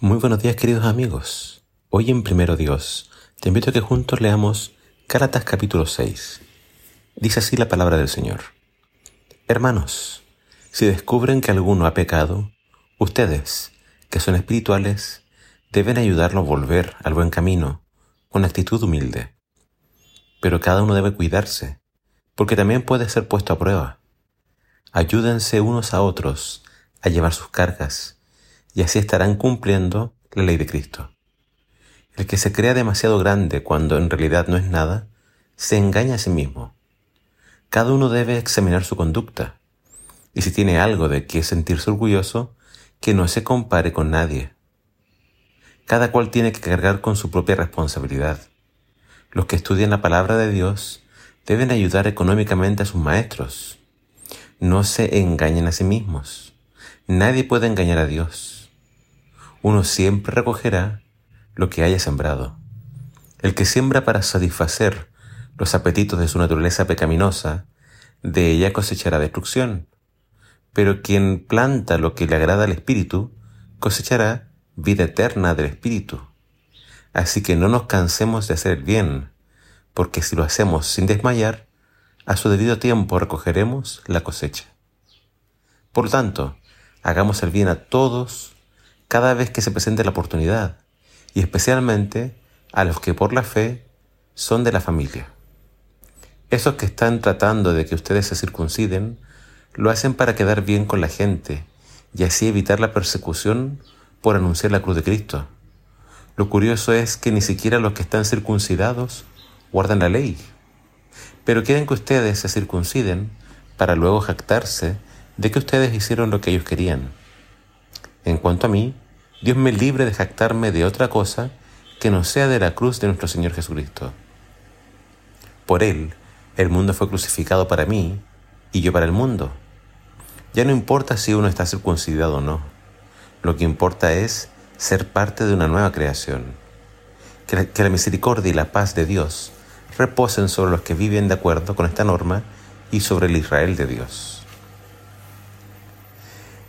Muy buenos días queridos amigos. Hoy en Primero Dios te invito a que juntos leamos Gálatas capítulo 6. Dice así la palabra del Señor. Hermanos, si descubren que alguno ha pecado, ustedes, que son espirituales, deben ayudarlo a volver al buen camino con actitud humilde. Pero cada uno debe cuidarse, porque también puede ser puesto a prueba. Ayúdense unos a otros a llevar sus cargas y así estarán cumpliendo la ley de Cristo. El que se crea demasiado grande cuando en realidad no es nada, se engaña a sí mismo. Cada uno debe examinar su conducta, y si tiene algo de que sentirse orgulloso, que no se compare con nadie. Cada cual tiene que cargar con su propia responsabilidad. Los que estudian la palabra de Dios deben ayudar económicamente a sus maestros. No se engañen a sí mismos. Nadie puede engañar a Dios uno siempre recogerá lo que haya sembrado. El que siembra para satisfacer los apetitos de su naturaleza pecaminosa, de ella cosechará destrucción. Pero quien planta lo que le agrada al Espíritu, cosechará vida eterna del Espíritu. Así que no nos cansemos de hacer el bien, porque si lo hacemos sin desmayar, a su debido tiempo recogeremos la cosecha. Por tanto, hagamos el bien a todos cada vez que se presente la oportunidad, y especialmente a los que por la fe son de la familia. Esos que están tratando de que ustedes se circunciden, lo hacen para quedar bien con la gente y así evitar la persecución por anunciar la cruz de Cristo. Lo curioso es que ni siquiera los que están circuncidados guardan la ley, pero quieren que ustedes se circunciden para luego jactarse de que ustedes hicieron lo que ellos querían. En cuanto a mí, Dios me libre de jactarme de otra cosa que no sea de la cruz de nuestro Señor Jesucristo. Por Él, el mundo fue crucificado para mí y yo para el mundo. Ya no importa si uno está circuncidado o no. Lo que importa es ser parte de una nueva creación. Que la, que la misericordia y la paz de Dios reposen sobre los que viven de acuerdo con esta norma y sobre el Israel de Dios.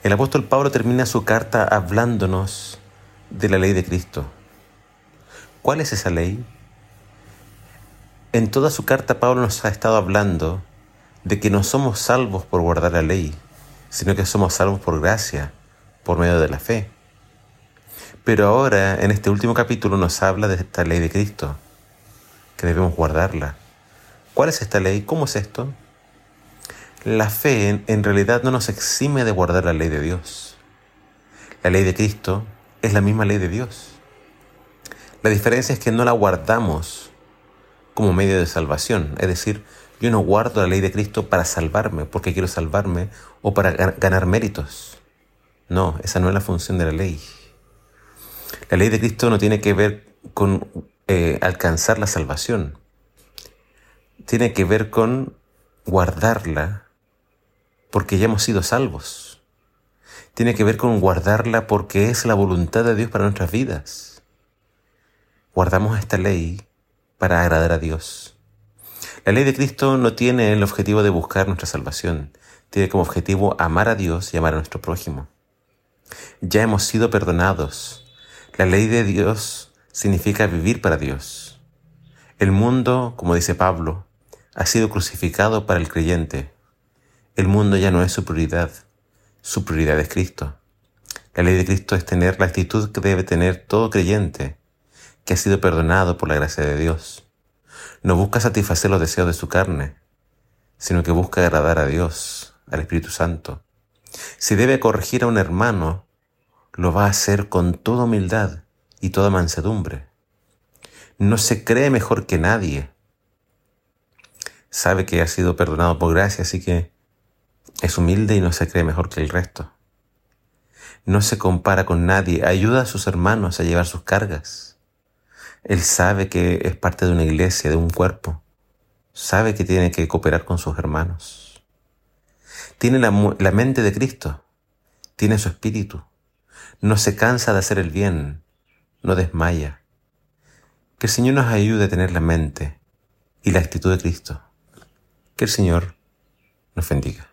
El apóstol Pablo termina su carta hablándonos de la ley de Cristo. ¿Cuál es esa ley? En toda su carta Pablo nos ha estado hablando de que no somos salvos por guardar la ley, sino que somos salvos por gracia, por medio de la fe. Pero ahora, en este último capítulo, nos habla de esta ley de Cristo, que debemos guardarla. ¿Cuál es esta ley? ¿Cómo es esto? La fe en, realidad no nos exime de guardar la ley de Dios. La ley de Cristo es la misma ley de Dios. La diferencia es que no la guardamos como medio de salvación. Es decir, yo no guardo la ley de Cristo para salvarme, porque quiero salvarme o para ganar méritos. No, esa no es la función de la ley. La ley de Cristo no tiene que ver con eh, alcanzar la salvación. Tiene que ver con guardarla porque ya hemos sido salvos. Tiene que ver con guardarla porque es la voluntad de Dios para nuestras vidas. Guardamos esta ley para agradar a Dios. La ley de Cristo no tiene el objetivo de buscar nuestra salvación, tiene como objetivo amar a Dios y amar a nuestro prójimo. Ya hemos sido perdonados. La ley de Dios significa vivir para Dios. El mundo, como dice Pablo, ha sido crucificado para el creyente, el mundo ya no es su prioridad, su prioridad es Cristo. La ley de Cristo es tener la actitud que debe tener todo creyente que ha sido perdonado por la gracia de Dios. No busca satisfacer los deseos de su carne, sino que busca agradar a Dios, al Espíritu Santo. Si debe corregir a un hermano, lo va a hacer con toda humildad y toda mansedumbre. No se cree mejor que nadie. Sabe que ha sido perdonado por gracia, así que es humilde y no se cree mejor que el resto. No se compara con nadie, ayuda a sus hermanos a llevar sus cargas. Él sabe que es parte de una iglesia, de un cuerpo. Sabe que tiene que cooperar con sus hermanos. Tiene la, mente de Cristo. Tiene su espíritu. No se cansa de hacer el bien. No desmaya. Que el Señor nos ayude a tener la mente y la actitud de Cristo. Que el Señor nos bendiga.